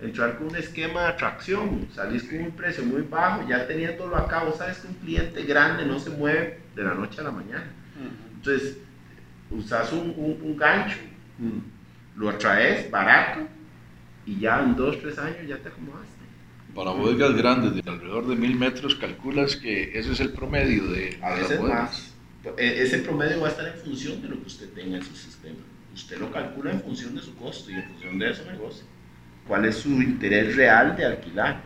entrar con un esquema de atracción, salís con un precio muy bajo, ya teniéndolo acá, vos sabes que un cliente grande no se mueve de la noche a la mañana. Entonces, usas un, un, gancho, lo atraes barato y ya en dos, tres años ya te acomodaste. Para bodegas grandes de alrededor de mil metros, calculas que ese es el promedio de, a veces más. E, ese promedio va a estar en función de lo que usted tenga en su sistema. Usted lo calcula en función de su costo y en función de su negocio. ¿Cuál es su interés real de alquilar?